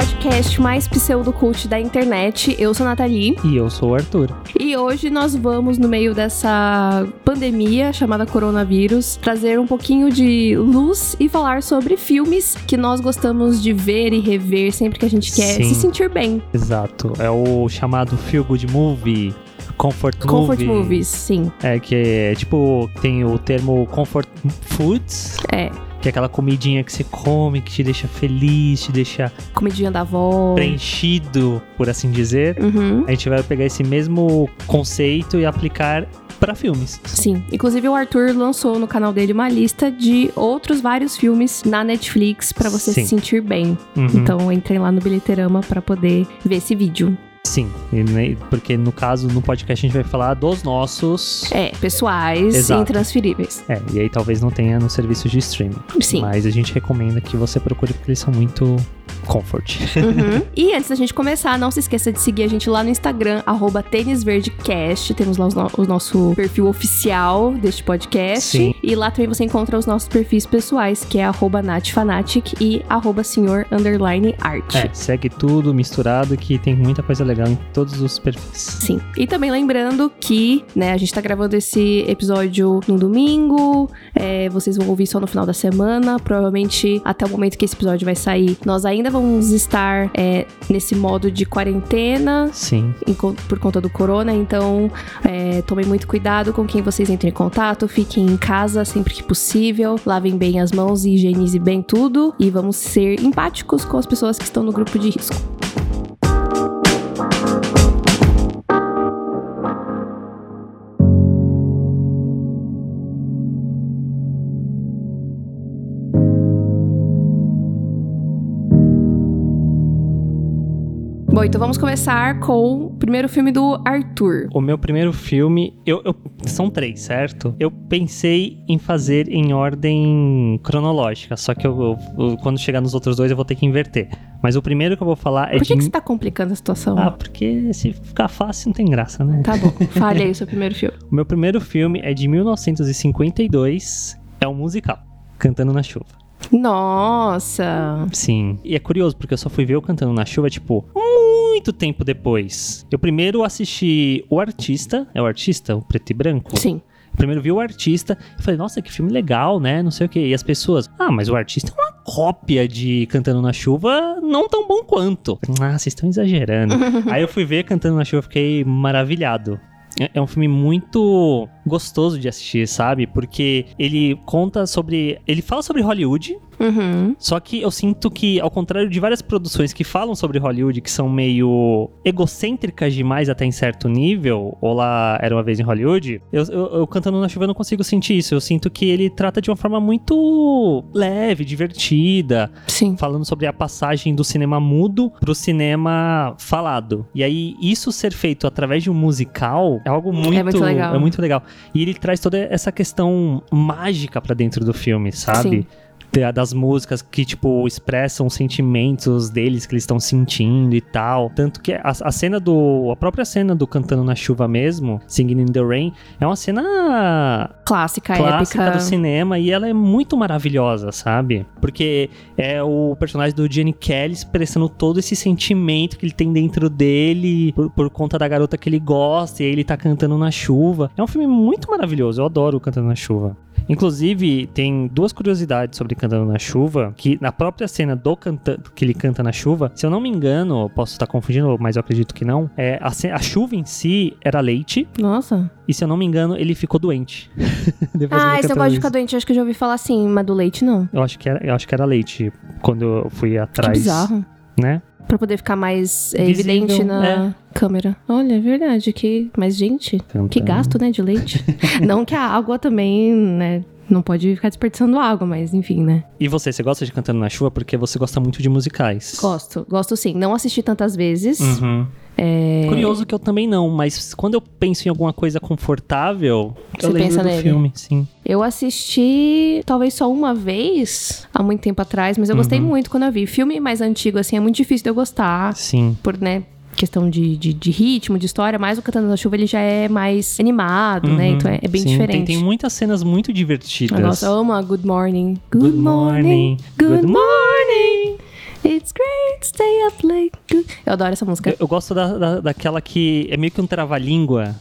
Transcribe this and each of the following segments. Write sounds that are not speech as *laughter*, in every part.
podcast mais pseudocult da internet. Eu sou a Nathalie. E eu sou o Arthur. E hoje nós vamos, no meio dessa pandemia chamada coronavírus, trazer um pouquinho de luz e falar sobre filmes que nós gostamos de ver e rever sempre que a gente quer Sim. se sentir bem. Exato. É o chamado Feel Good Movie. Comfort, Comfort movie. movies, sim. É, que é tipo, tem o termo comfort foods, É. que é aquela comidinha que você come, que te deixa feliz, te deixa Comidinha da avó. preenchido, por assim dizer. Uhum. A gente vai pegar esse mesmo conceito e aplicar para filmes. Sim. Inclusive, o Arthur lançou no canal dele uma lista de outros vários filmes na Netflix pra você Sim. se sentir bem. Uhum. Então, entrem lá no Bilheterama pra poder ver esse vídeo. Sim, porque no caso, no podcast, a gente vai falar dos nossos. É, pessoais Exato. e intransferíveis. É, e aí talvez não tenha no serviço de streaming. Sim. Mas a gente recomenda que você procure porque eles são muito comfort. Uhum. *laughs* E antes da gente começar, não se esqueça de seguir a gente lá no Instagram, arroba tênisverdecast. Temos lá o nosso perfil oficial deste podcast. Sim. E lá também você encontra os nossos perfis pessoais, que é arroba natfanatic e arroba senhor underline art. É, segue tudo misturado que tem muita coisa legal em todos os perfis. Sim. E também lembrando que, né, a gente tá gravando esse episódio no domingo. é, vocês vão ouvir só no final da semana. Provavelmente até o momento que esse episódio vai sair, nós ainda vamos estar é, nesse modo de quarentena. Sim. em por conta do corona, então é, tomem muito cuidado com quem vocês entrem em contato, fiquem em casa sempre que possível, lavem bem as mãos e higienize bem tudo e vamos ser empáticos com as pessoas que estão no grupo de risco. Bom, então vamos começar com o primeiro filme do Arthur. O meu primeiro filme, eu, eu- são três, certo? Eu pensei em fazer em ordem cronológica, só que eu, eu- quando chegar nos outros dois eu vou ter que inverter. Mas o primeiro que eu vou falar é Por que, de. que você tá complicando a situação? Ah, porque se ficar fácil não tem graça, né? Tá bom, *laughs* fale aí o seu primeiro filme. O meu primeiro filme é de 1952, é um musical, Cantando na Chuva. Nossa! Sim. E é curioso, porque eu só fui ver o Cantando na Chuva, tipo, muito tempo depois. Eu primeiro assisti O Artista, é o Artista, o preto e branco? Sim. Eu primeiro vi o Artista e falei, nossa, que filme legal, né? Não sei o quê. E as pessoas, ah, mas o Artista é uma cópia de Cantando na Chuva, não tão bom quanto. Ah, vocês estão exagerando. *laughs* Aí eu fui ver Cantando na Chuva, fiquei maravilhado. É- É um filme muito gostoso de assistir, sabe? Porque ele conta sobre. Ele fala sobre Hollywood, Uhum. só que eu sinto que, ao contrário de várias produções que falam sobre Hollywood, que são meio egocêntricas demais até em certo nível, ou lá era uma vez em Hollywood, eu, eu- eu cantando na chuva eu não consigo sentir isso. Eu sinto que ele trata de uma forma muito leve, divertida, Sim. falando sobre a passagem do cinema mudo pro cinema falado. E aí, isso ser feito através de um musical é algo muito, muito legal. É muito legal. E ele traz toda essa questão mágica pra dentro do filme, sabe? Sim. Da- Das músicas que, tipo, expressam os sentimentos deles que eles estão sentindo e tal. Tanto que a, a cena do. A própria cena do Cantando na Chuva mesmo, Singing in the Rain, é uma cena Clássica, clássica épica. do cinema e ela é muito maravilhosa, sabe? Porque é o personagem do Jenny Kelly expressando todo esse sentimento que ele tem dentro dele por, por conta da garota que ele gosta e aí ele tá cantando na chuva. É um filme muito maravilhoso, eu adoro Cantando na Chuva. Inclusive, tem duas curiosidades sobre Cantando na Chuva, que na própria cena do canta que ele canta na chuva, se eu não me engano, posso estar confundindo, mas eu acredito que não, é, a, a chuva em si era leite, Nossa. e se eu não me engano, ele ficou doente. *laughs* Ah, esse negócio de ficar doente, eu acho que eu já ouvi falar assim, mas do leite não. Eu acho que era, eu acho que era leite quando eu fui Que atrás, bizarro. Né? Pra poder ficar mais é, Visível, evidente na câmera. Olha, é verdade. Que... Mas, gente, que Cantando. gasto, né, de leite. *laughs* não que a água também, né, não pode ficar desperdiçando água, mas enfim, né. E você, você gosta de Cantando na Chuva porque você gosta muito de musicais? Gosto, gosto sim. Não assisti tantas vezes. Uhum. É... Curioso que eu também não, mas quando eu penso em alguma coisa confortável, Você eu lembro pensa do nele? filme, sim. Eu assisti talvez só uma vez, há muito tempo atrás, mas eu gostei Uhum. muito quando eu vi. Filme mais antigo, assim, é muito difícil de eu gostar, Sim. por, né, questão de, de, de ritmo, de história, mas o Cantando na Chuva ele já é mais animado, né? Uhum. Então é, é bem Sim, tem- diferente. Tem, muitas cenas muito divertidas. Nossa, eu amo a Good Morning. Good, Good morning. morning. Good morning. It's great, stay up late. Eu adoro essa música. Eu, eu gosto da, da- daquela que é meio que um trava-língua.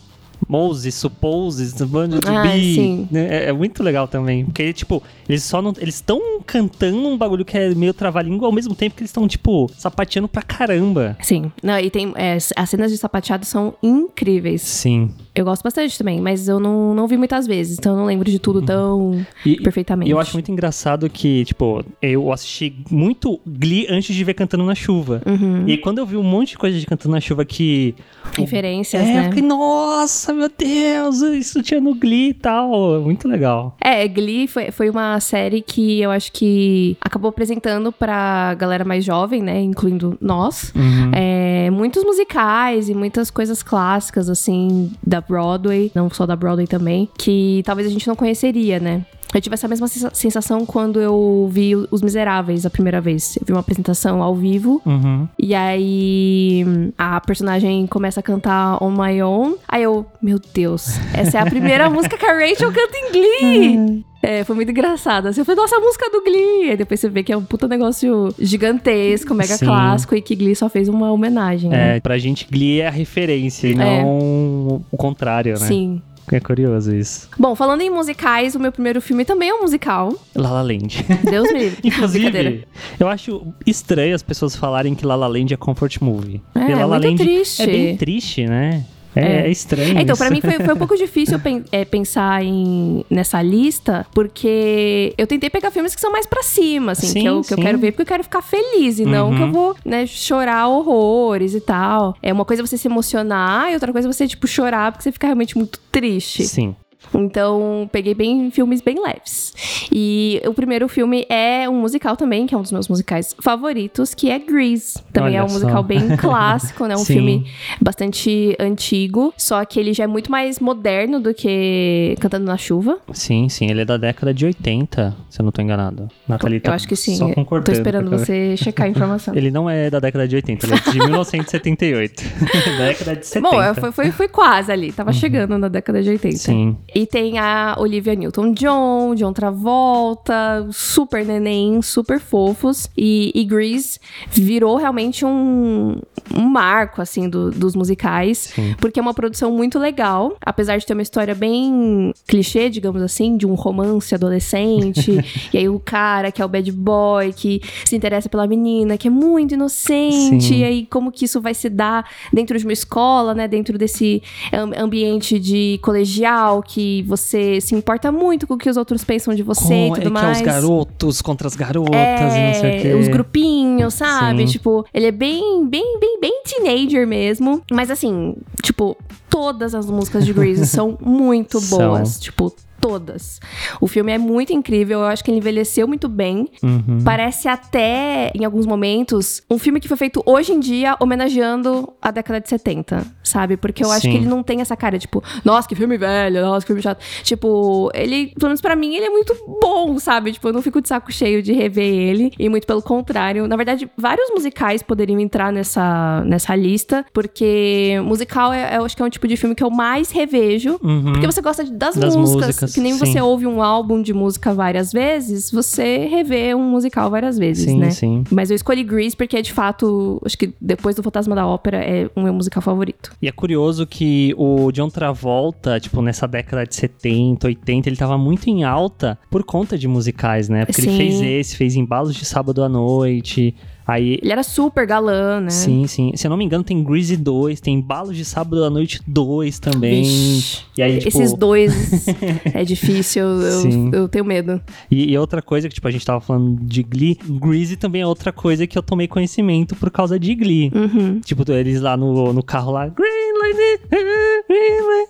Moses, supposes, band to Ah, be. né? É, é muito legal também. Porque, tipo, eles só não. Eles estão cantando um bagulho que é meio trava-língua ao mesmo tempo que eles estão, tipo, sapateando pra caramba. Sim. Não, e tem. é, as cenas de sapateado são incríveis. Sim. Eu gosto bastante também, mas eu não, não vi muitas vezes, então eu não lembro de tudo tão E, perfeitamente. E eu acho muito engraçado que, tipo, eu assisti muito Glee antes de ver Cantando na Chuva. Uhum. E quando eu vi um monte de coisa de Cantando na Chuva que. Referências, É, eu né? fiquei, nossa, meu Deus, isso tinha no Glee e tal. Muito legal. É, Glee foi, foi uma série que eu acho que acabou apresentando pra galera mais jovem, né? Incluindo nós. Uhum. É, muitos musicais e muitas coisas clássicas, assim, da Broadway, não só da Broadway também, que talvez a gente não conheceria, né? Eu tive essa mesma sensa- sensação quando eu vi Os Miseráveis a primeira vez. Eu vi uma apresentação ao vivo Uhum. e aí a personagem começa a cantar On My Own. Aí eu, meu Deus, essa é a primeira *laughs* música que a Rachel canta em Glee. É, foi muito engraçado. Assim, eu falei, nossa, a música do Glee. Aí depois você vê que é um puta negócio gigantesco, mega Sim. clássico e que Glee só fez uma homenagem. né? É, pra gente, Glee é a referência e não o contrário, né? Sim. É curioso isso. Bom, falando em musicais, o meu primeiro filme também é um musical. La La Land. Deus me *laughs* livre. Inclusive, eu acho estranho as pessoas falarem que La La Land é comfort movie. É, La La muito Land triste. É bem triste, né? É, É. é estranho É, então, pra mim foi, foi um pouco difícil pen- é, pensar em, nessa lista, porque eu tentei pegar filmes que são mais pra cima, assim, Sim, que, eu, que eu quero ver porque eu quero ficar feliz, e não Uhum. que eu vou, né, chorar horrores e tal. É uma coisa você se emocionar e outra coisa você, tipo, chorar porque você fica realmente muito triste. Sim. Então, peguei bem filmes bem leves. E o primeiro filme é um musical também, que é um dos meus musicais favoritos, que é Grease. Também Olha é um só. musical bem *laughs* clássico, né? Um Sim. filme bastante antigo, só que ele já é muito mais moderno do que Cantando na Chuva. Sim, sim. Ele é da década de 80, se eu não tô enganado. Nathalie tá Eu acho que sim. Só Tô concordando. esperando porque- você checar a informação. *laughs* Ele não é da década de 80, ele é de 1978. *laughs* década de 70. Bom, foi, foi, foi quase ali. Tava chegando na década de 80. Uhum. Sim. E tem a Olivia Newton-John, John Travolta, super neném, super fofos. E, e Grease virou realmente um, um marco, assim, do- dos musicais. Sim. Porque é uma produção muito legal. Apesar de ter uma história bem clichê, digamos assim, de um romance adolescente. *laughs* e aí o cara, que é o bad boy, que se interessa pela menina, que é muito inocente. Sim. E aí como que isso vai se dar dentro de uma escola, né? Dentro desse am- ambiente de colegial, que você se importa muito com o que os outros pensam de você e Com- tudo é que é mais. os garotos contra as garotas e não sei o quê. É, os grupinhos, sabe? Sim. Tipo, ele é bem, bem, bem, bem teenager mesmo. Mas assim, tipo, todas as músicas de Grease *laughs* são muito São. boas. Tipo, todas. O filme é muito incrível, eu acho que ele envelheceu muito bem. Uhum. Parece até, em alguns momentos, um filme que foi feito hoje em dia homenageando a década de 70, sabe? Porque eu acho Sim. que ele não tem essa cara, tipo, nossa, que filme velho, nossa, que filme chato. Tipo, ele, pelo menos pra mim, ele é muito bom, sabe? Tipo, eu não fico de saco cheio de rever ele. E muito pelo contrário. Na verdade, vários musicais poderiam entrar nessa, nessa lista, porque musical, é, eu acho que é um tipo de filme que eu mais revejo. Uhum. Porque você gosta das, Das músicas, músicas, que nem sim. você ouve um álbum de música várias vezes, você revê um musical várias vezes, Sim, né? sim. Mas eu escolhi Grease porque é de fato, acho que depois do Fantasma da Ópera é o meu musical favorito. E é curioso que o John Travolta, tipo, nessa década de 70, 80, ele tava muito em alta por conta de musicais, né? Porque ele Sim. fez esse, fez Embalos de Sábado à Noite. Aí. Ele era super galã, né? Sim, sim. Se eu não me engano, tem Greasy 2, tem Embalos de Sábado à Noite 2 também. Vixe. E aí, tipo, Esses dois *laughs* é difícil, eu, Sim. eu tenho medo. E, e outra coisa que, tipo, a gente tava falando de Glee, Greasy também é outra coisa que eu tomei conhecimento por causa de Glee. Uhum. Tipo, eles lá no, no carro lá.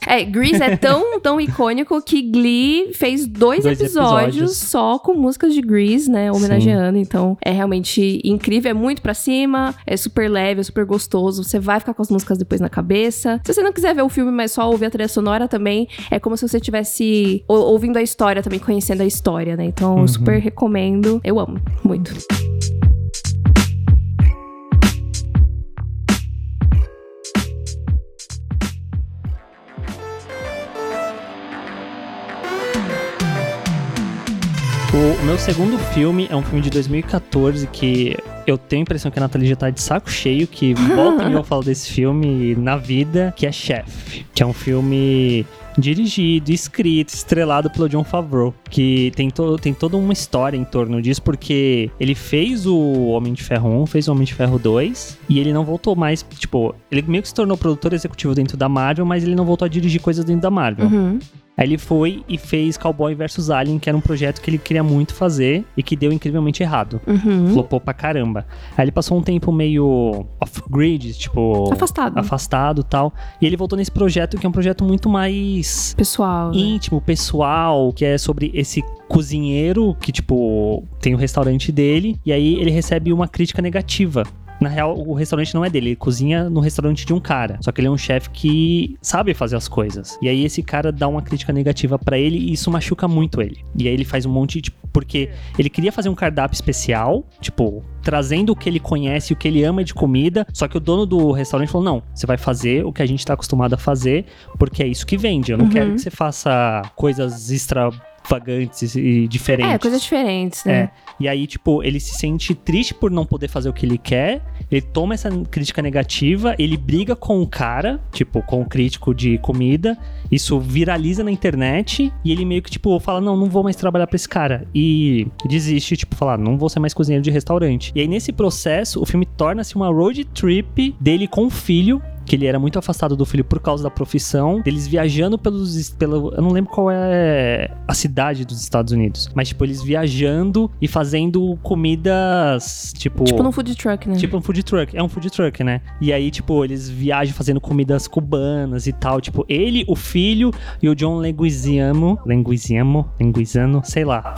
É, Grease é tão, *laughs* tão icônico que Glee fez dois, Dois episódios, episódios. só com músicas de Grease, né? Homenageando. Então, é realmente incrível, é muito pra cima, é super leve, é super gostoso. Você vai ficar com as músicas depois na cabeça. Se você não quiser ver o filme, mas só ouvir a trilha sonora também, é como se você estivesse ou- ouvindo a história também, conhecendo a história, né? Então, eu super recomendo. Eu amo, muito. O meu segundo filme é um filme de 2014 que eu tenho a impressão que a Nathalie já tá de saco cheio, que volta e eu falo desse filme na vida, que é Chef. Que é um filme dirigido, escrito, estrelado pelo John Favreau, que tem, to tem toda uma história em torno disso, porque ele fez o Homem de Ferro 1, fez o Homem de Ferro 2, e ele não voltou mais, tipo, ele meio que se tornou produtor executivo dentro da Marvel, mas ele não voltou a dirigir coisas dentro da Marvel. Uhum. Aí ele foi e fez Cowboy vs Alien, que era um projeto que ele queria muito fazer e que deu incrivelmente errado. Uhum. Flopou pra caramba. Aí ele passou um tempo meio off-grid, tipo. Afastado. Afastado tal. E ele voltou nesse projeto, que é um projeto muito mais Pessoal. né? íntimo, pessoal, que é sobre esse cozinheiro que, tipo, tem o restaurante dele, e aí ele recebe uma crítica negativa. Na real, o restaurante não é dele, ele cozinha no restaurante de um cara. Só que ele é um chefe que sabe fazer as coisas. E aí esse cara dá uma crítica negativa pra ele e isso machuca muito ele. E aí ele faz um monte, tipo, porque ele queria fazer um cardápio especial, tipo, trazendo o que ele conhece, o que ele ama de comida. Só que o dono do restaurante falou: não, você vai fazer o que a gente tá acostumado a fazer, porque é isso que vende. Eu não Uhum. quero que você faça coisas e diferentes. É, coisas diferentes, né? É. E aí, tipo, ele se sente triste por não poder fazer o que ele quer. Ele toma essa crítica negativa, ele briga com o cara, tipo, com o crítico de comida. Isso viraliza na internet e ele meio que, tipo, fala: Não, não vou mais trabalhar pra esse cara. E desiste, tipo, falar: Não vou ser mais cozinheiro de restaurante. E aí, nesse processo, o filme torna-se uma road trip dele com o filho que ele era muito afastado do filho por causa da profissão, deles viajando pelos. Pelo, eu não lembro qual é a cidade dos Estados Unidos, mas, tipo, eles viajando e fazendo comidas, tipo. Tipo num food truck, né? Tipo um food truck. É um food truck, né? E aí, tipo, eles viajam fazendo comidas cubanas e tal. Tipo, ele, o filho e o John Leguizamo. Leguizamo? Leguizano? Sei lá.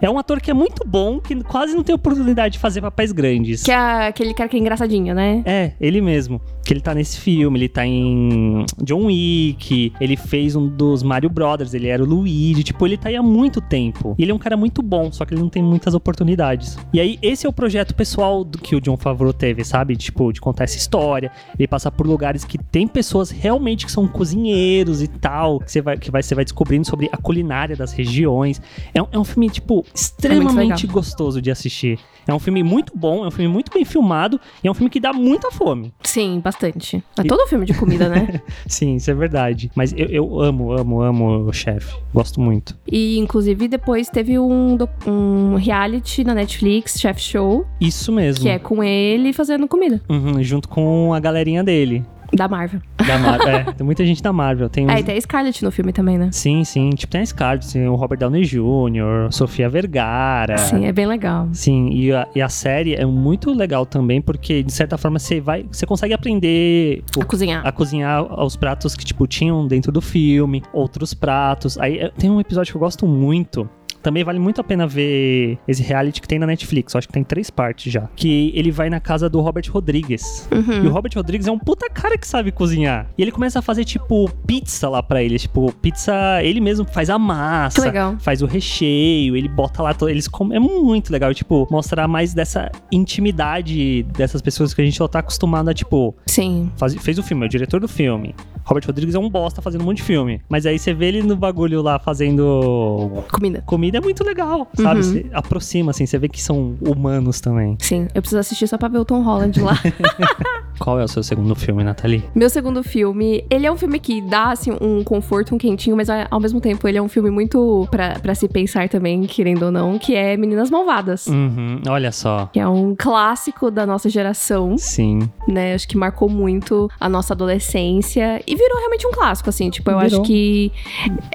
É um ator que é muito bom, que quase não tem oportunidade de fazer papéis grandes. Que é aquele cara que é engraçadinho, né? É, ele mesmo. Que ele tá nesse filme, ele tá em John Wick, ele fez um dos Mario Brothers, ele era o Luigi, tipo, ele tá aí há muito tempo. E ele é um cara muito bom, só que ele não tem muitas oportunidades. E aí, esse é o projeto pessoal do que o John Favreau teve, sabe? Tipo, de contar essa história, ele passar por lugares que tem pessoas realmente que são cozinheiros e tal, que você vai, que vai, você vai descobrindo sobre a culinária das regiões. É é um filme, tipo, extremamente legal. gostoso de assistir. É um filme muito bom, é um filme muito bem filmado e é um filme que dá muita fome. Sim, bastante. É todo filme de comida, né? *laughs* Sim, isso é verdade. Mas eu, eu amo, amo, amo o chefe. Gosto muito. E, inclusive, depois teve um, um reality na Netflix, Chef Show, Isso mesmo. que é com ele fazendo comida. Uhum, junto com a galerinha dele. Da Marvel. Da Marvel. é, tem muita gente da Marvel. Tem *laughs* É, uns- e tem a Scarlett no filme também, né? Sim, sim. Tipo, tem a Scarlett, tem o Robert Downey Jr., Sofia Vergara. Sim, é bem legal. Sim, e a, e a série é muito legal também, porque de certa forma você vai. Você consegue aprender o- A cozinhar. a cozinhar os pratos que, tipo, tinham dentro do filme, outros pratos. Aí eh, tem um episódio que eu gosto muito. Também vale muito a pena ver esse reality que tem na Netflix. Eu acho que tem três partes já. Que ele vai na casa do Robert Rodrigues. Uhum. E o Robert Rodrigues é um puta cara que sabe cozinhar. E ele começa a fazer, tipo, pizza lá pra eles. Tipo, pizza, ele mesmo faz a massa. Que legal. Faz o recheio, ele bota lá, eles comem. É muito legal, tipo, mostrar mais dessa intimidade dessas pessoas que a gente só tá acostumado a, tipo, Sim. faz- fez o filme, é o diretor do filme. Robert Rodrigues é um bosta fazendo um monte de filme. Mas aí você vê ele no bagulho lá fazendo Comida. comida, é muito legal, sabe? Uhum. Você aproxima, assim, você vê que são humanos também. Sim, eu preciso assistir só pra ver o Tom Holland lá. *laughs* Qual é o seu segundo filme, Nathalie? Meu segundo filme, ele é um filme que dá, assim, um conforto, um quentinho, mas ao mesmo tempo ele é um filme muito pra, pra se pensar também, querendo ou não, que é Meninas Malvadas. Uhum, olha só. Que é um clássico da nossa geração, Sim. né? Acho que marcou muito a nossa adolescência e virou realmente um clássico, assim. Tipo, eu Virou. acho que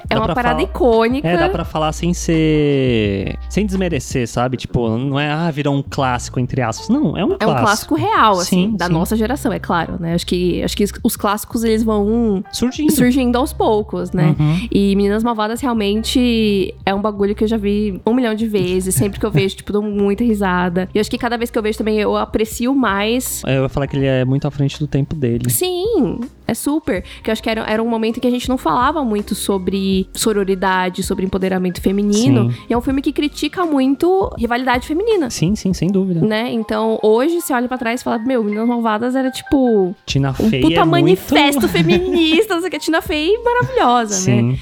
é Dá uma parada falar- icônica. É, dá pra falar sem ser. sem desmerecer, sabe? Tipo, não é, ah, virou um clássico, entre aspas. Não, é um É um clássico. clássico real, assim, Sim, da sim. nossa geração, é claro, né? Acho que, acho que os clássicos, eles vão Surgindo. surgindo aos poucos, né? Uhum. E Meninas Malvadas realmente é um bagulho que eu já vi um milhão de vezes. Sempre que eu vejo, tipo, dou muita risada. E acho que cada vez que eu vejo também, eu aprecio mais. Eu ia falar que ele é muito à frente do tempo dele. Sim, é super. Que eu acho que era, era um momento que a gente não falava muito sobre sororidade, sobre empoderamento feminino. Sim. E é um filme que critica muito rivalidade feminina. Sim, sim, sem dúvida. Né? Então, hoje, você olha pra trás e fala: Meu, Meninas Malvadas é era tipo Tina um Fey puta é manifesto muito... *laughs* feminista, não sei o que. A Tina Fey maravilhosa, né? Sim.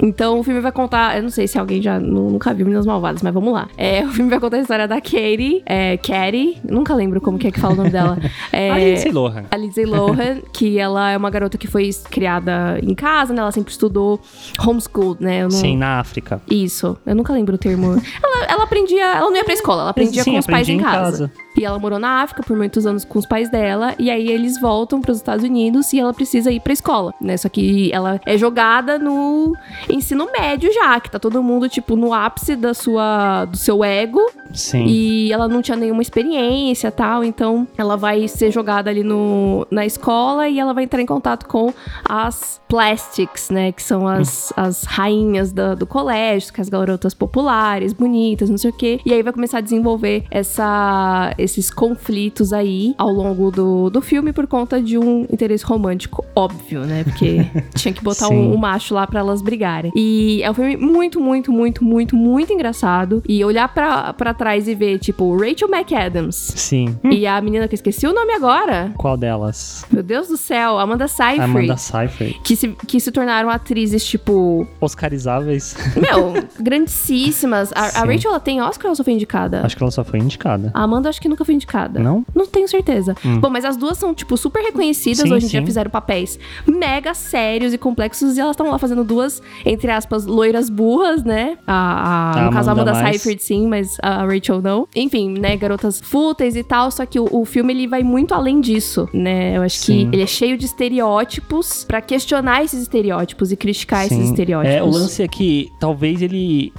Então o filme vai contar. Eu não sei se alguém já nu- nunca viu Meninas Malvadas, mas vamos lá. É, o filme vai contar a história da Katie. É, Katie. Nunca lembro como que é que fala o nome dela. *laughs* É, A Lindsay Lohan. a Lindsay Lohan, que ela é uma garota que foi criada em casa, né? Ela sempre estudou homeschooled, né? Não- Sim, na África. Isso, eu nunca lembro o termo. ela, ela aprendia, ela não ia pra escola, ela aprendia Sim, com os pais em em casa. E ela morou na África por muitos anos com os pais dela, e aí eles voltam pros Estados Unidos e ela precisa ir pra escola, né? Só que ela é jogada no ensino médio já, que tá todo mundo, tipo, no ápice da sua, do seu ego, Sim. e ela não tinha nenhuma experiência tal, então ela vai ser jogada ali no, na escola e ela vai entrar em contato com as plastics, né? Que são as, as rainhas da- do colégio, que as garotas populares, bonitas, não sei o quê. E aí vai começar a desenvolver essa, esses conflitos aí ao longo do, do filme por conta de um interesse romântico óbvio, né? Porque *laughs* tinha que botar um, um macho lá pra elas brigarem. E é um filme muito, muito, muito, muito, muito engraçado. E olhar pra, pra trás e ver, tipo, Rachel McAdams Sim. e a menina que eu esqueci o nome agora. Qual delas? Meu Deus do céu, Amanda Seyfried. Amanda Seyfried. Que se, que se tornaram atrizes, tipo, Oscarizáveis. *laughs* meu, grandíssimas. A, a. Rachel, ela tem Oscar ou ela só foi indicada? Acho que ela só foi indicada. A Amanda, acho que nunca foi indicada. Não? Não tenho certeza. Hum. Bom, mas as duas são, tipo, super reconhecidas. Sim, Hoje em dia fizeram papéis mega sérios e complexos. E elas estão lá fazendo duas, entre aspas, loiras burras, né? A, a, A no caso, a Amanda. Seyfried, sim, mas a Rachel não. Enfim, né? Garotas fúteis e tal. Só que o, o filme, ele vai muito além disso, né? Eu acho Sim. que ele é cheio de estereótipos pra questionar esses estereótipos e criticar esses estereótipos. É, o lance é que talvez ele.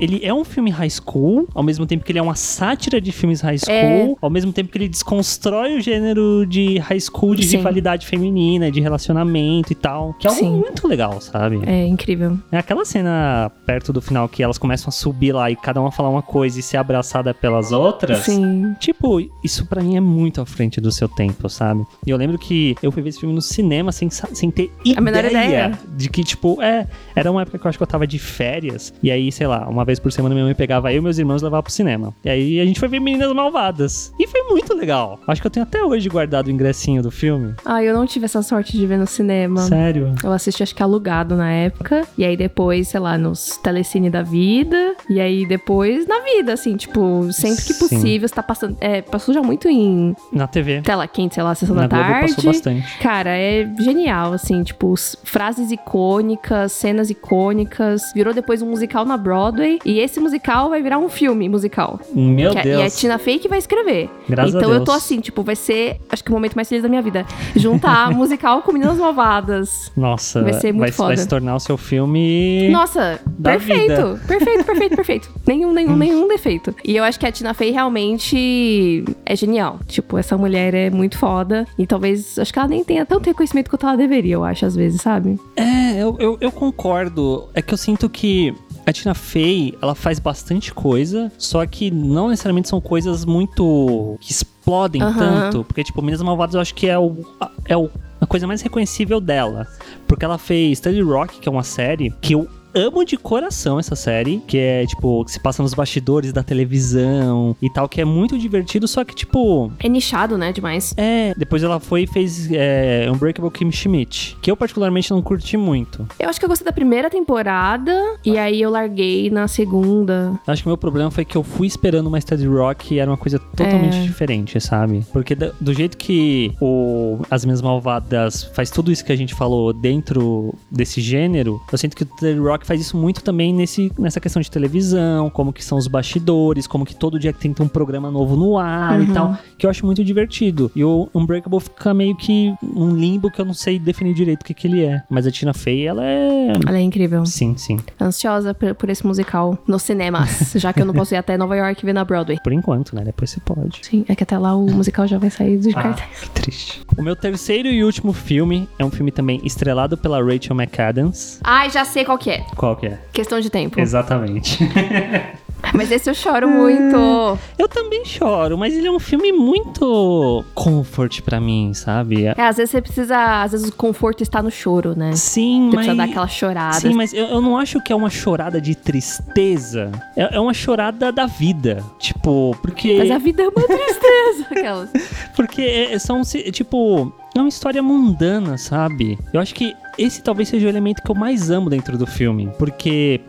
Ele é um filme high school, ao mesmo tempo que ele é uma sátira de filmes high school, É. ao mesmo tempo que ele desconstrói o gênero de high school, de Sim. rivalidade feminina, de relacionamento e tal. Que é algo Sim. muito legal, sabe? É incrível. É aquela cena perto do final que elas começam a subir lá e cada uma falar uma coisa e ser abraçada pelas outras. Sim. Tipo, isso pra mim é muito à frente do seu tempo, sabe? E eu lembro que eu fui ver esse filme no cinema sem, sem ter ideia, A menor ideia. de que, tipo, é. Era uma época que eu acho que eu tava de férias. E aí, sei lá, uma vez por semana minha mãe pegava eu e meus irmãos e levava pro cinema. E aí a gente foi ver Meninas Malvadas. E foi muito legal. Acho que eu tenho até hoje guardado o ingressinho do filme. Ah, eu não tive essa sorte de ver no cinema. Sério. Eu assisti, acho que alugado na época. E aí depois, sei lá, nos telecine da vida. E aí depois na vida, assim, tipo, sempre que possível. Você tá passando. É, passou já muito em Na TV. tela quente, sei lá, sessão Na da Globo tarde. passou bastante. Cara, é genial, assim, tipo, frases icônicas, cenas icônicas. Virou depois um musical na Broadway. E esse musical vai virar um filme musical. Meu Que é- Deus. E a Tina Fey que vai escrever. Graças a então eu tô assim, tipo, vai ser, acho que o momento mais feliz da minha vida. Juntar *laughs* musical com Meninas Malvadas. Nossa, Vai ser muito vai, foda. vai se tornar o seu filme. Nossa, perfeito, vida. perfeito, perfeito, perfeito. *laughs* Nenhum, nenhum, nenhum defeito. E eu acho que a Tina Fey realmente é genial. Tipo, essa mulher é muito foda. E talvez, acho que ela nem tenha tanto reconhecimento quanto ela deveria, eu acho, às vezes, sabe? É, eu, eu, eu concordo. É que eu sinto que a Tina Fey, ela faz bastante coisa, só que não necessariamente são coisas muito. que explodem Aham. tanto. Porque, tipo, Minas Malvadas eu acho que é o. é o a coisa mais reconhecível dela. Porque ela fez Study Rock, que é uma série que eu amo de coração essa série, que é tipo, que se passa nos bastidores da televisão e tal, que é muito divertido, só que tipo, É nichado, né, demais. é, depois ela foi e fez é, Unbreakable Kim Schmidt, que eu particularmente não curti muito. Eu acho que eu gostei da primeira temporada e aí eu larguei na segunda. Acho que o meu problema foi que eu fui esperando uma Study Rock e era uma coisa totalmente É. diferente, sabe? Porque do, do jeito que o As Minhas Malvadas faz tudo isso que a gente falou dentro desse gênero, eu sinto que o Study Rock faz isso muito também nesse, nessa questão de televisão, como que são os bastidores, como que todo dia tem que um programa novo no ar Uhum. e tal, que eu acho muito divertido. E o Unbreakable fica meio que um limbo que eu não sei definir direito o que, que ele é. Mas a Tina Fey, ela é... Ela é incrível. Sim, sim. Ansiosa por, por esse musical nos cinemas, *laughs* já que eu não posso ir até Nova York e ver na Broadway. Por enquanto, né? Depois você pode. Sim, é que até lá o musical já vai sair dos cartaz. Que triste. O meu terceiro e último filme é um filme também estrelado pela Rachel McAdams. Ai, já sei qual que é. Qual que é? Questão de tempo. Exatamente. *laughs* Mas esse eu choro muito. Eu também choro, mas ele é um filme muito comfort pra mim, sabe? É, às vezes você precisa. Às vezes o conforto está no choro, né? Sim, Você mas. precisa dar aquela chorada. Sim, mas eu, eu não acho que é uma chorada de tristeza. É, é uma chorada da vida. Tipo, porque. Mas a vida é uma tristeza. *laughs* Aquelas. Porque é- são, tipo, é uma história mundana, sabe? Eu acho que esse talvez seja o elemento que eu mais amo dentro do filme. Porque.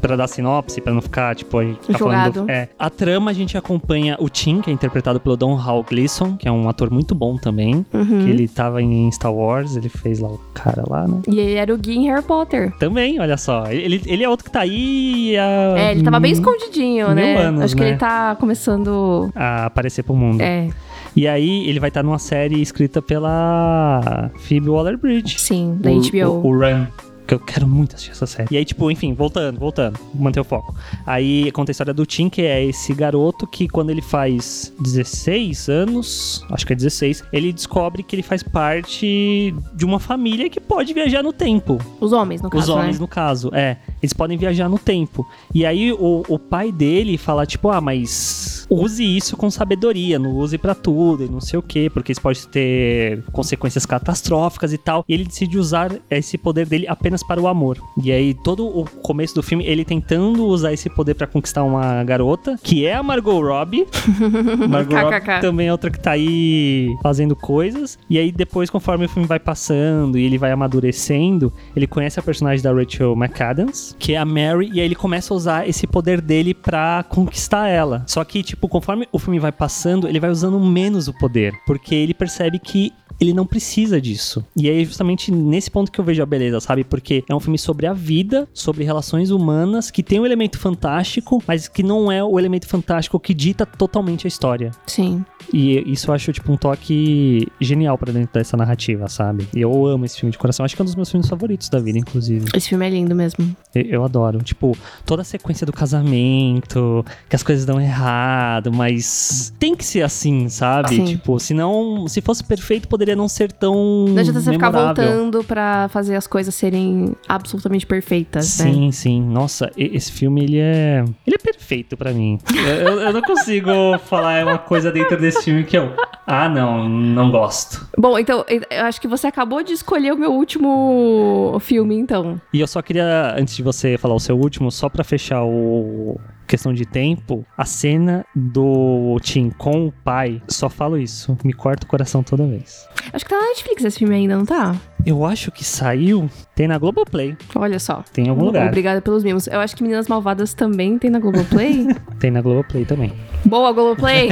Pra dar sinopse, pra não ficar, tipo, a gente ficar falando. É. A trama a gente acompanha o Tim, que é interpretado pelo Don Hall Gleason, que é um ator muito bom também. Uhum. Que ele tava em Star Wars, ele fez lá o cara lá, né? E ele era o Gui em Harry Potter. Também, olha só. Ele, ele é outro que tá aí a, É, ele tava bem hum, escondidinho, né? anos, Acho que né? ele tá começando. a aparecer pro mundo. É, E aí ele vai estar numa série escrita pela Phoebe Waller-Bridge. sim, da o, HBO. O, o Run. Que eu quero muito assistir essa série. E aí, tipo, enfim, voltando, voltando, manter o foco. Aí conta a história do Tim, que é esse garoto que quando ele faz 16 anos, acho que é 16, ele descobre que ele faz parte de uma família que pode viajar no tempo. Os homens, no caso. Os homens, né? no caso, é. Eles podem viajar no tempo. E aí o, o pai dele fala, tipo, ah, mas use isso com sabedoria, não use pra tudo e não sei o quê, porque isso pode ter consequências catastróficas e tal. E ele decide usar esse poder dele apenas para o amor. E aí todo o começo do filme, ele tentando usar esse poder pra conquistar uma garota, que é a Margot Robbie. *laughs* Margot Robbie também é outra que tá aí fazendo coisas. E aí depois, conforme o filme vai passando e ele vai amadurecendo, ele conhece a personagem da Rachel McAdams, que é a Mary, e aí ele começa a usar esse poder dele pra conquistar ela. Só que, tipo, conforme o filme vai passando, ele vai usando menos o poder, porque ele percebe que ele não precisa disso. E aí, justamente nesse ponto que eu vejo a beleza, sabe? Porque é um filme sobre a vida, sobre relações humanas, que tem um elemento fantástico, mas que não é o elemento fantástico que dita totalmente a história. Sim. E isso eu acho, tipo, um toque genial pra dentro dessa narrativa, sabe? E eu amo esse filme de coração. Acho que é um dos meus filmes favoritos da vida, inclusive. Esse filme é lindo mesmo. Eu, eu adoro. Tipo, toda a sequência do casamento, que as coisas dão errado, mas tem que ser assim, sabe? Sim. Tipo, senão, se fosse perfeito, poderia não ser tão. Não adianta você ficar voltando pra fazer as coisas serem absolutamente perfeitas, né? Sim, sim. Nossa, esse filme, ele é. Ele é perfeito pra mim. eu, eu não consigo falar uma coisa dentro desse filme que eu. Ah, não, não gosto. Bom, então, eu acho que você acabou de escolher o meu último filme, então. E eu só queria, antes de você falar o seu último, só pra fechar o questão de tempo, a cena do Tim com o pai, só falo isso, me corta o coração toda vez. Acho que tá na Netflix esse filme ainda, não tá? Eu acho que saiu, tem na Globoplay, Olha só. tem em algum lugar. Obrigada pelos mimos. Eu acho que Meninas Malvadas também tem na Globoplay. *laughs* Tem na Globoplay também. Boa, Globoplay!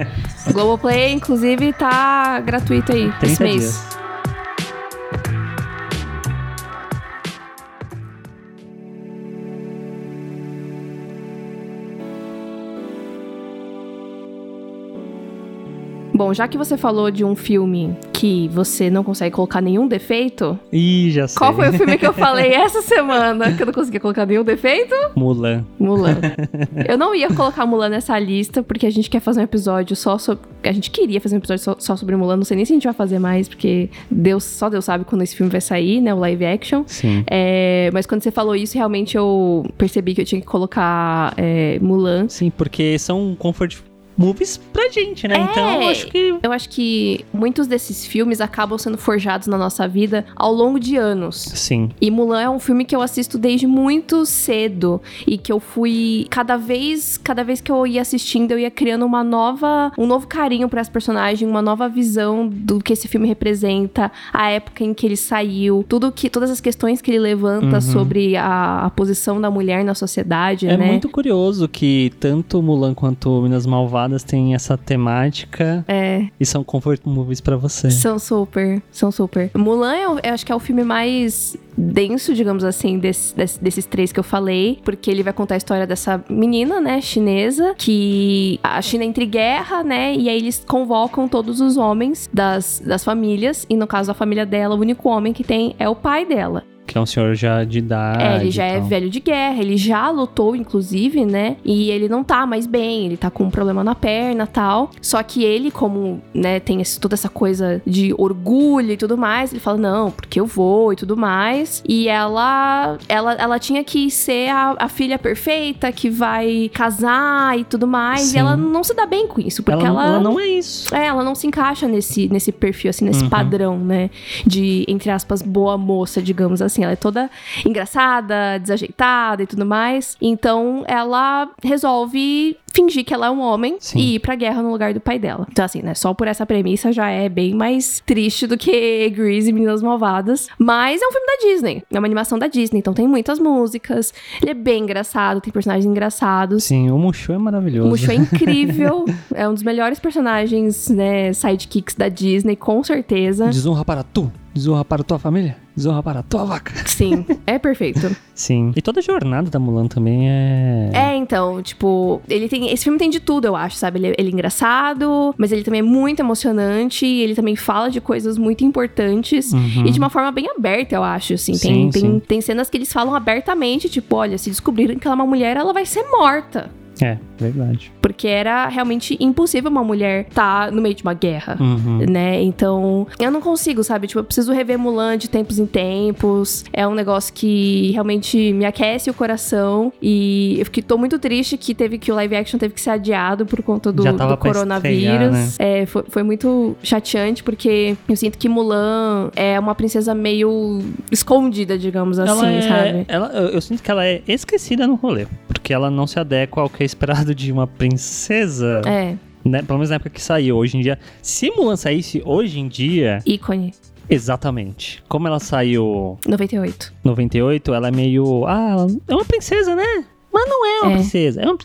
*laughs* Globoplay, inclusive, tá gratuito aí 30 esse mês. dias. Bom, já que você falou de um filme que você não consegue colocar nenhum defeito, Ih, já sei. qual foi o filme que eu falei *laughs* essa semana que eu não conseguia colocar nenhum defeito? Mulan. Mulan. *laughs* Eu não ia colocar Mulan nessa lista, porque a gente quer fazer um episódio só sobre. A gente queria fazer um episódio só, só sobre Mulan. Não sei nem se a gente vai fazer mais, porque Deus, só Deus sabe quando esse filme vai sair, né? O live action. Sim. É, mas quando você falou isso, realmente eu percebi que eu tinha que colocar é, Mulan. Sim, porque são comfort movies pra gente, né? É. Então, eu acho que Eu acho que muitos desses filmes acabam sendo forjados na nossa vida ao longo de anos. sim. E Mulan é um filme que eu assisto desde muito cedo e que eu fui cada vez, cada vez que eu ia assistindo, eu ia criando uma nova, um novo carinho para esse personagem, uma nova visão do que esse filme representa, a época em que ele saiu, tudo que todas as questões que ele levanta Uhum. sobre a, a posição da mulher na sociedade, É né? muito curioso que tanto Mulan quanto Minas Malvadas têm essa temática É, e são comfort movies pra você. são super, são super. Mulan eu, eu acho que é o filme mais denso, digamos assim, desse- desse- desses três que eu falei, porque ele vai contar a história dessa menina, né, chinesa, que a China entra em guerra, né, e aí eles convocam todos os homens das, das famílias, e no caso da família dela, o único homem que tem é o pai dela. Que é um senhor já de idade. É, ele já é velho de guerra, ele já lutou, inclusive, né? E ele não tá mais bem, ele tá com um problema na perna e tal. Só que ele, como, né, tem esse- toda essa coisa de orgulho e tudo mais, ele fala, não, porque eu vou e tudo mais. E ela, ela, ela tinha que ser a, a filha perfeita, que vai casar e tudo mais. Sim. E ela não se dá bem com isso, porque Ela, ela... ela não é isso. É, ela não se encaixa nesse, nesse perfil, assim, nesse Uhum. padrão, né? De, entre aspas, boa moça, digamos assim. Ela é toda engraçada, desajeitada e tudo mais. Então, ela resolve fingir que ela é um homem Sim. e ir pra guerra no lugar do pai dela. Então, assim, né? Só por essa premissa já é bem mais triste do que *laughs* Grease e Meninas Malvadas. Mas é um filme da Disney. É uma animação da Disney. Então, tem muitas músicas. Ele é bem engraçado, tem personagens engraçados. Sim, o Mushu é maravilhoso. O Mushu é incrível. *laughs* é um dos melhores personagens, né, sidekicks da Disney, com certeza. Desonra para tu, desonra para tua família, desonra para tua vaca. *laughs* Sim, é perfeito. Sim. E toda a jornada da Mulan também é. É, então, tipo, ele tem. Esse filme tem de tudo, eu acho, sabe? Ele, ele é engraçado, mas ele também é muito emocionante. Ele também fala de coisas muito importantes. Uhum. E de uma forma bem aberta, eu acho, assim. Sim, Tem, tem, sim. tem cenas que eles falam abertamente, tipo, olha, se descobrirem que ela é uma mulher, ela vai ser morta. É, verdade. Porque era realmente impossível uma mulher estar no meio de uma guerra. Uhum. né? Então, eu não consigo, sabe? Tipo, eu preciso rever Mulan de tempos em tempos. É um negócio que realmente me aquece o coração. E eu fiquei, tô muito triste que teve que o live action teve que ser adiado por conta do, do coronavírus. estrear, né? É, foi, foi muito chateante, porque eu sinto que Mulan é uma princesa meio escondida, digamos assim, ela é, sabe? ela, eu, eu sinto que ela é esquecida no rolê. Porque ela não se adequa ao que é esperado de uma princesa. É, Né? Pelo menos na época que saiu. Hoje em dia. Se Mulan saísse hoje em dia. ícone. Exatamente. Como ela saiu 98. 98, ela é meio. Ah, é uma princesa, né? Mas não é uma É. princesa. É uma.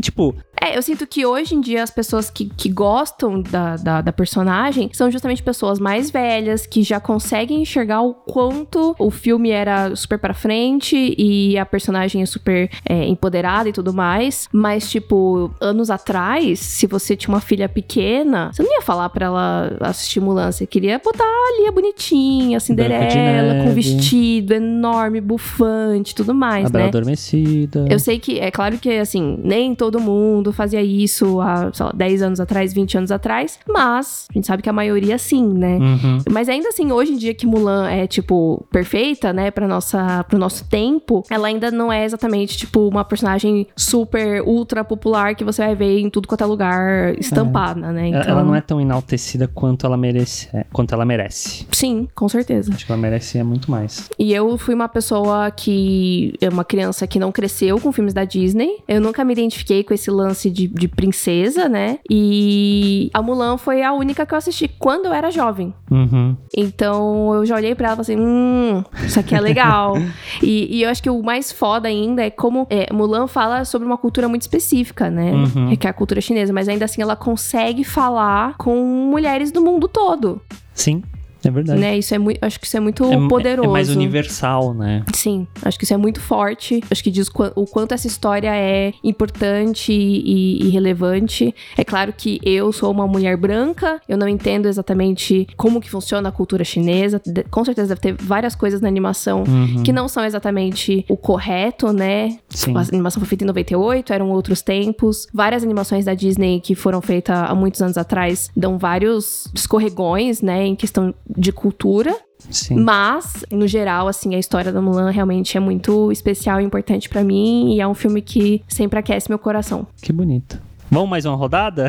Tipo, É, eu sinto que hoje em dia as pessoas que, que gostam da, da, da personagem são justamente pessoas mais velhas, que já conseguem enxergar o quanto o filme era super pra frente e a personagem é super é, empoderada e tudo mais. Mas, tipo, anos atrás, se você tinha uma filha pequena, você não ia falar pra ela assistir Mulan, você queria botar ali a bonitinha, a Cinderela, com vestido enorme, bufante, tudo mais, a né? Adormecida. Eu sei que, é claro que, assim, nem todo mundo fazia isso há, sei lá, 10 anos atrás, 20 anos atrás, mas a gente sabe que a maioria sim, né? Uhum. Mas ainda assim, hoje em dia que Mulan é, tipo, perfeita, né, pra nossa, pro nosso tempo, ela ainda não é exatamente, tipo, uma personagem super, ultra popular que você vai ver em tudo quanto é lugar estampada, né? Ela- Então, Ela não é tão enaltecida quanto ela merece. é, quanto ela merece. Sim, com certeza. Acho que ela merecia muito mais. E eu fui uma pessoa que. é Uma criança que não cresceu com filmes da Disney. Eu nunca me identifiquei com esse lance de, de princesa, né? E a Mulan foi a única que eu assisti quando eu era jovem. Uhum. Então eu já olhei pra ela e falei assim: hum, isso aqui é legal. *laughs* e, e eu acho que o mais foda ainda é como é, Mulan fala sobre uma cultura muito específica, né? Uhum. Que é a cultura chinesa, mas ainda assim ela consegue falar com mulheres do mundo todo, Sim, é verdade. né? Isso é muito, acho que isso é muito É- poderoso. É mais universal, né? Sim, acho que isso é muito forte. Acho que diz o quanto essa história é importante e, e relevante. É claro que eu sou uma mulher branca, eu não entendo exatamente como que funciona a cultura chinesa. Com certeza deve ter várias coisas na animação Uhum. que não são exatamente o correto, né? Sim. A animação foi feita em 98, eram outros tempos. Várias animações da Disney que foram feitas há muitos anos atrás dão vários escorregões, né, em questão de cultura. Sim. Mas, no geral, assim, a história da Mulan realmente é muito especial e importante pra mim. E é um filme que sempre aquece meu coração. Que bonito. Vamos mais uma rodada?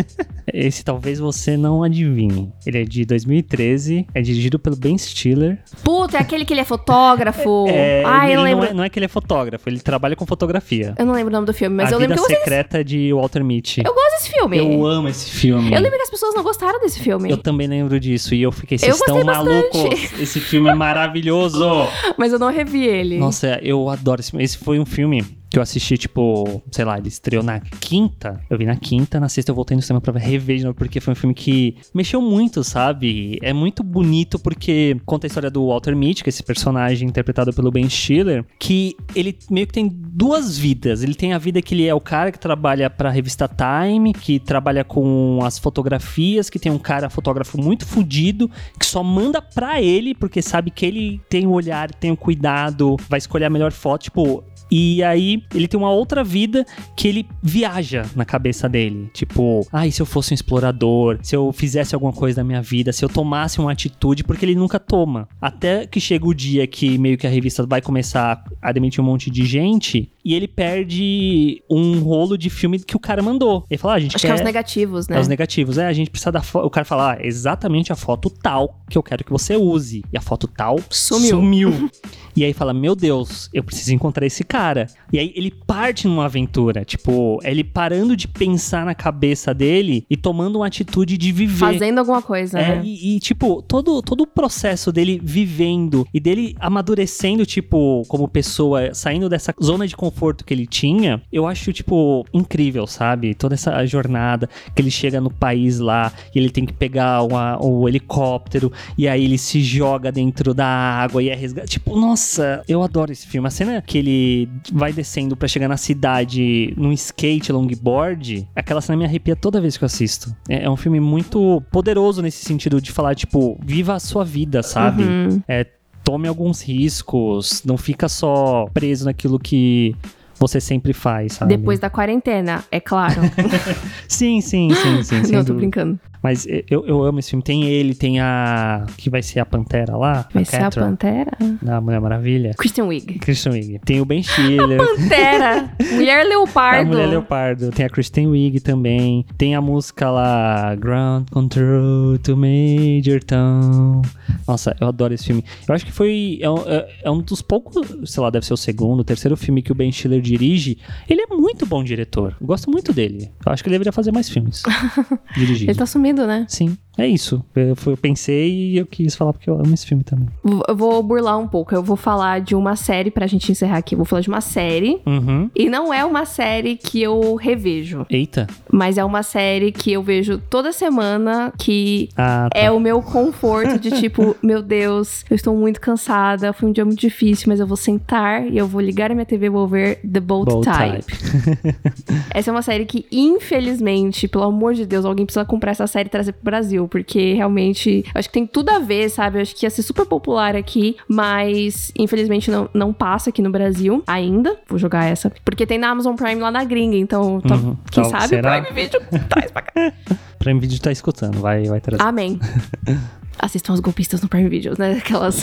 *laughs* Esse talvez você não adivinhe. Ele é de 2013, é dirigido pelo Ben Stiller. Puta, é aquele que ele é fotógrafo. *laughs* É, Ai, ele eu não, lembro. é, não é que ele é fotógrafo, ele trabalha com fotografia. Eu não lembro o nome do filme, mas A eu lembro que eu gostei. Secreta de Walter Mitty. Eu gosto desse filme. Eu amo esse filme. Eu lembro que as pessoas não gostaram desse filme. Eu também lembro disso e eu fiquei, Eu vocês estão malucos. Esse filme é maravilhoso. *laughs* Mas eu não revi ele. Nossa, eu adoro esse filme. Esse foi um filme eu assisti, tipo, sei lá, ele estreou na quinta. Eu vi na quinta, na sexta eu voltei no cinema pra rever de novo, porque foi um filme que mexeu muito, sabe? É muito bonito porque conta a história do Walter Mitty, que é esse personagem interpretado pelo Ben Stiller, que ele meio que tem duas vidas. Ele tem a vida que ele é o cara que trabalha pra revista Time, que trabalha com as fotografias, que tem um cara fotógrafo muito fodido, que só manda pra ele, porque sabe que ele tem o olhar, tem o cuidado, vai escolher a melhor foto. Tipo, e aí ele tem uma outra vida que ele viaja na cabeça dele. Tipo, ai, se eu fosse um explorador, se eu fizesse alguma coisa na minha vida, se eu tomasse uma atitude, porque ele nunca toma. Até que chega o dia que meio que a revista vai começar a demitir um monte de gente e ele perde um rolo de filme que o cara mandou. Ele fala, ah, a gente Acho quer... que é os negativos, né? É os negativos. É, a gente precisa da foto. O cara fala, ah, exatamente a foto tal que eu quero que você use. E a foto tal Sumiu. sumiu. *laughs* e aí fala, meu Deus, eu preciso encontrar esse cara. E aí ele parte numa aventura. Tipo, é ele parando de pensar na cabeça dele e tomando uma atitude de viver. Fazendo alguma coisa, É, né? e, e, tipo, todo, todo o processo dele vivendo e dele amadurecendo, tipo, como pessoa, saindo dessa zona de conforto que ele tinha, eu acho, tipo, incrível, sabe? Toda essa jornada que ele chega no país lá e ele tem que pegar uma, o helicóptero e aí ele se joga dentro da água e é resgatado. Tipo, nossa, eu adoro esse filme. A cena que ele vai descendo pra chegar na cidade num skate, longboard, aquela cena me arrepia toda vez que eu assisto. É, é um filme muito poderoso nesse sentido de falar, tipo, viva a sua vida, sabe? Uhum. É, tome alguns riscos, não fica só preso naquilo que você sempre faz, sabe? Depois da quarentena, é claro. *laughs* Sim, sim, sim, sim. *laughs* sem Não, tô brincando. Mas eu, eu amo esse filme. Tem ele, tem a. que vai ser a Pantera lá? Vai a ser a Catra, Pantera? Da Mulher Maravilha. Christian Wiig. Christian Wiig. Tem o Ben Stiller. Pantera! *laughs* Mulher A Leopardo. Mulher Leopardo. Tem a Kristen Wiig também. Tem a música lá, Ground Control to Major Tom. Nossa, eu adoro esse filme. Eu acho que foi. É, um- é- é um dos poucos, sei lá, deve ser o segundo, o terceiro filme que o Ben Stiller dirige. Ele é muito bom diretor. Eu gosto muito dele. Eu acho que ele deveria fazer mais filmes. *laughs* dirigir. Ele tá sumido, né? Sim, é isso. Eu, eu pensei e eu quis falar porque eu amo esse filme também. Eu vou burlar um pouco. Eu vou falar de uma série pra gente encerrar aqui. Eu vou falar de uma série. Uhum. E não é uma série que eu revejo. Eita. Mas é uma série que eu vejo toda semana. Que Ah, tá. é o meu conforto de tipo, *laughs* meu Deus, eu estou muito cansada. Foi um dia muito difícil, mas eu vou sentar e eu vou ligar a minha TV e vou ver The Bold, Bold Type. *laughs* Essa é uma série que, infelizmente, pelo amor de Deus, alguém precisa comprar essa série e trazer pro Brasil, porque realmente acho que tem tudo a ver, sabe? Eu acho que ia ser super popular aqui, mas infelizmente não, não passa aqui no Brasil ainda. Vou jogar essa. Porque tem na Amazon Prime lá na gringa, então tá- Uhum. quem Então, sabe será? o Prime Video traz pra cá. *laughs* Prime Video tá escutando, vai, vai trazer. Amém. *laughs* Assistam os golpistas no Prime Videos, né? Aquelas.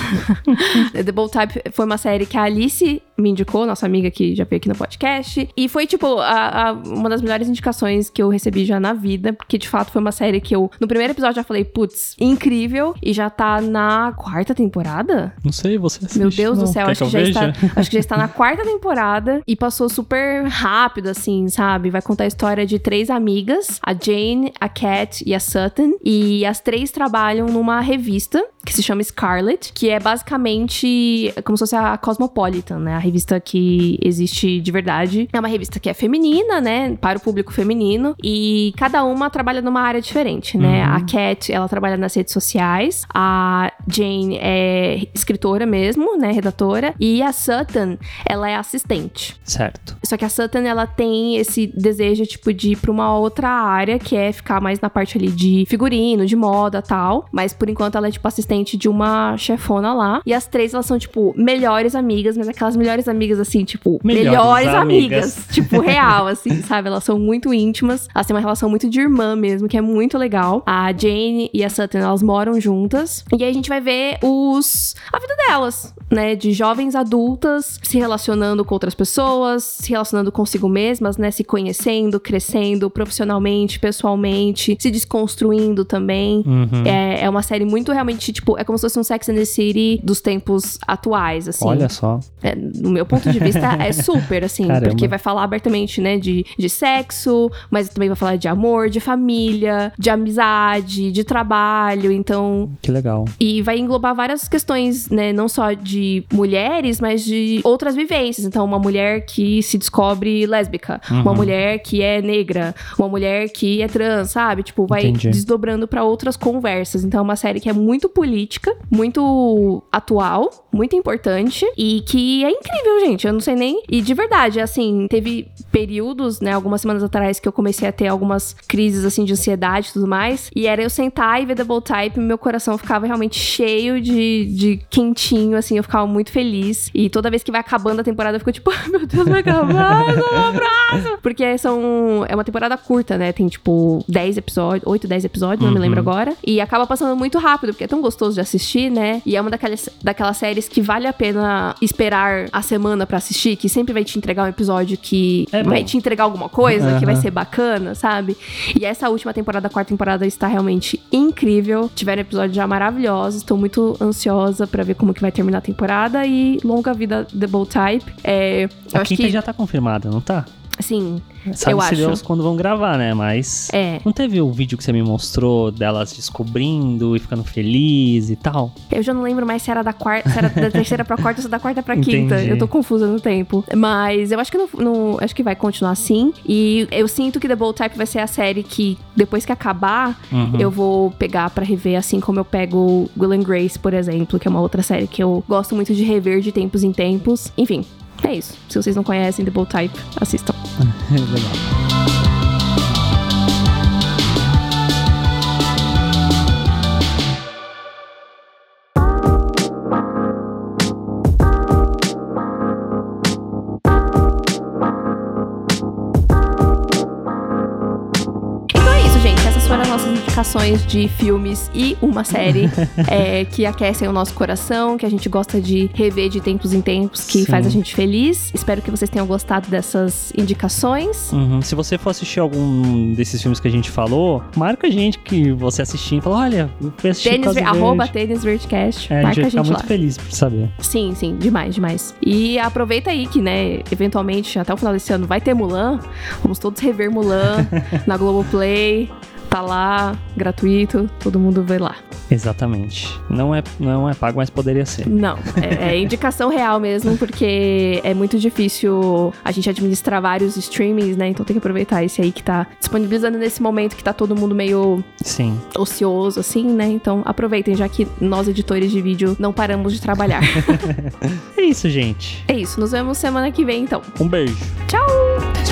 *laughs* The Bold Type foi uma série que a Alice me indicou, nossa amiga que já veio aqui no podcast. E foi, tipo, a- a- uma das melhores indicações que eu recebi já na vida. Porque, de fato, foi uma série que eu, no primeiro episódio, já falei, putz, incrível. E já tá na quarta temporada? Não sei, você assiste, Meu Deus não. do céu, Quer acho que, eu já veja? está, *laughs* acho que já está na quarta temporada e passou super rápido, assim, sabe? Vai contar a história de três amigas, a Jane, a Cat e a Sutton. E as três trabalham numa revista que se chama Scarlet, que é basicamente como se fosse a Cosmopolitan, né? A revista que existe de verdade. É uma revista que é feminina, né? Para o público feminino. E cada uma trabalha numa área diferente, né? Uhum. A Cat, ela trabalha nas redes sociais. A Jane é escritora mesmo, né? Redatora. E a Sutton, ela é assistente. Certo. Só que a Sutton, ela tem esse desejo, tipo, de ir pra uma outra área, que é ficar mais na parte ali de figurino, de moda tal. Mas por enquanto ela é, tipo, assistente de uma chefona lá. E as três, elas são, tipo, melhores amigas, mas aquelas melhores amigas, assim, tipo, Melhores melhores, amigas. amigas. tipo, real, assim, *laughs* sabe? Elas são muito íntimas. Elas têm uma relação muito de irmã mesmo, que é muito legal. A Jane e a Sutton, elas moram juntas. E aí a gente vai ver os... a vida delas, né? De jovens adultas se relacionando com outras pessoas, se relacionando consigo mesmas, né? Se conhecendo, crescendo profissionalmente, pessoalmente, se desconstruindo também. Uhum. É, é uma série muito realmente, tipo, é como se fosse um Sex and the City dos tempos atuais, assim. Olha só. É, no meu ponto de vista, é super, assim, Caramba. porque vai falar abertamente, né, de, de sexo, mas também vai falar de amor, de família, de amizade, de trabalho, então. Que legal. E vai englobar várias questões, né, não só de mulheres, mas de outras vivências. Então, uma mulher que se descobre lésbica, uma Uhum. mulher que é negra, uma mulher que é trans, sabe? Tipo, vai Entendi. desdobrando pra outras conversas. Então, é uma série que é muito política, muito atual, muito importante e que é incrível, gente. Eu não sei nem. E de verdade, assim, teve períodos, né, algumas semanas atrás que eu comecei a ter algumas crises, assim, de ansiedade e tudo mais. E era eu sentar e ver Double Type e meu coração ficava realmente cheio de, de quentinho, assim, eu ficava muito feliz. E toda vez que vai acabando a temporada, eu fico tipo, *laughs* ai meu Deus, vai acabar, um abraço! Porque são. É uma temporada curta, né? Tem tipo 10 episódios, 8, 10 episódios, não me lembro agora. E acaba passando muito rápido, porque é tão gostoso de assistir, né? E é uma daquelas, daquelas séries que vale a pena esperar a semana pra assistir, que sempre vai te entregar um episódio que É vai te entregar alguma coisa, que vai ser bacana, sabe? E essa última temporada, a quarta temporada, está realmente incrível. Tiveram episódios já maravilhosos. Estou muito ansiosa pra ver como que vai terminar a temporada. E longa vida The Bold Type. É, A acho quinta que, já tá confirmada, não tá? Assim, Sabe Eu se acho. Deus quando vão gravar, né? Mas. é. Não teve o vídeo que você me mostrou delas descobrindo e ficando feliz e tal? Eu já não lembro mais se era da quarta, se era da terceira pra quarta ou se da quarta pra quinta. Entendi. Eu tô confusa no tempo. Mas eu acho que não, não- acho que vai continuar assim. E eu sinto que The Bold Type vai ser a série que, depois que acabar, Uhum. eu vou pegar pra rever, assim como eu pego Will and Grace, por exemplo, que é uma outra série que eu gosto muito de rever de tempos em tempos. Enfim, é isso. Se vocês não conhecem The Bold Type, assistam. *laughs* Legal. Indicações de filmes e uma série *laughs* é, que aquecem o nosso coração, que a gente gosta de rever de tempos em tempos, que Sim. faz a gente feliz. Espero que vocês tenham gostado dessas indicações. Uhum. Se você for assistir algum desses filmes que a gente falou, marca a gente que você assistiu e fala: olha, eu fui assistir Tênis, Ver- arroba Tênis. É, a Marca gente a gente muito lá. feliz por saber. Sim, sim, demais, demais. E aproveita aí que, né, eventualmente, até o final desse ano vai ter Mulan. Vamos todos rever Mulan *laughs* na Globoplay. Tá lá, gratuito, todo mundo vê lá. Exatamente. Não é, não é pago, mas poderia ser. Não, é, é *laughs* indicação real mesmo, porque é muito difícil a gente administrar vários streamings, né? Então tem que aproveitar esse aí que tá disponibilizando nesse momento que tá todo mundo meio Sim. ocioso, assim, né? Então aproveitem, já que nós, editores de vídeo, não paramos de trabalhar. *laughs* É isso, gente. é isso, nos vemos semana que vem, então. Um beijo. Tchau!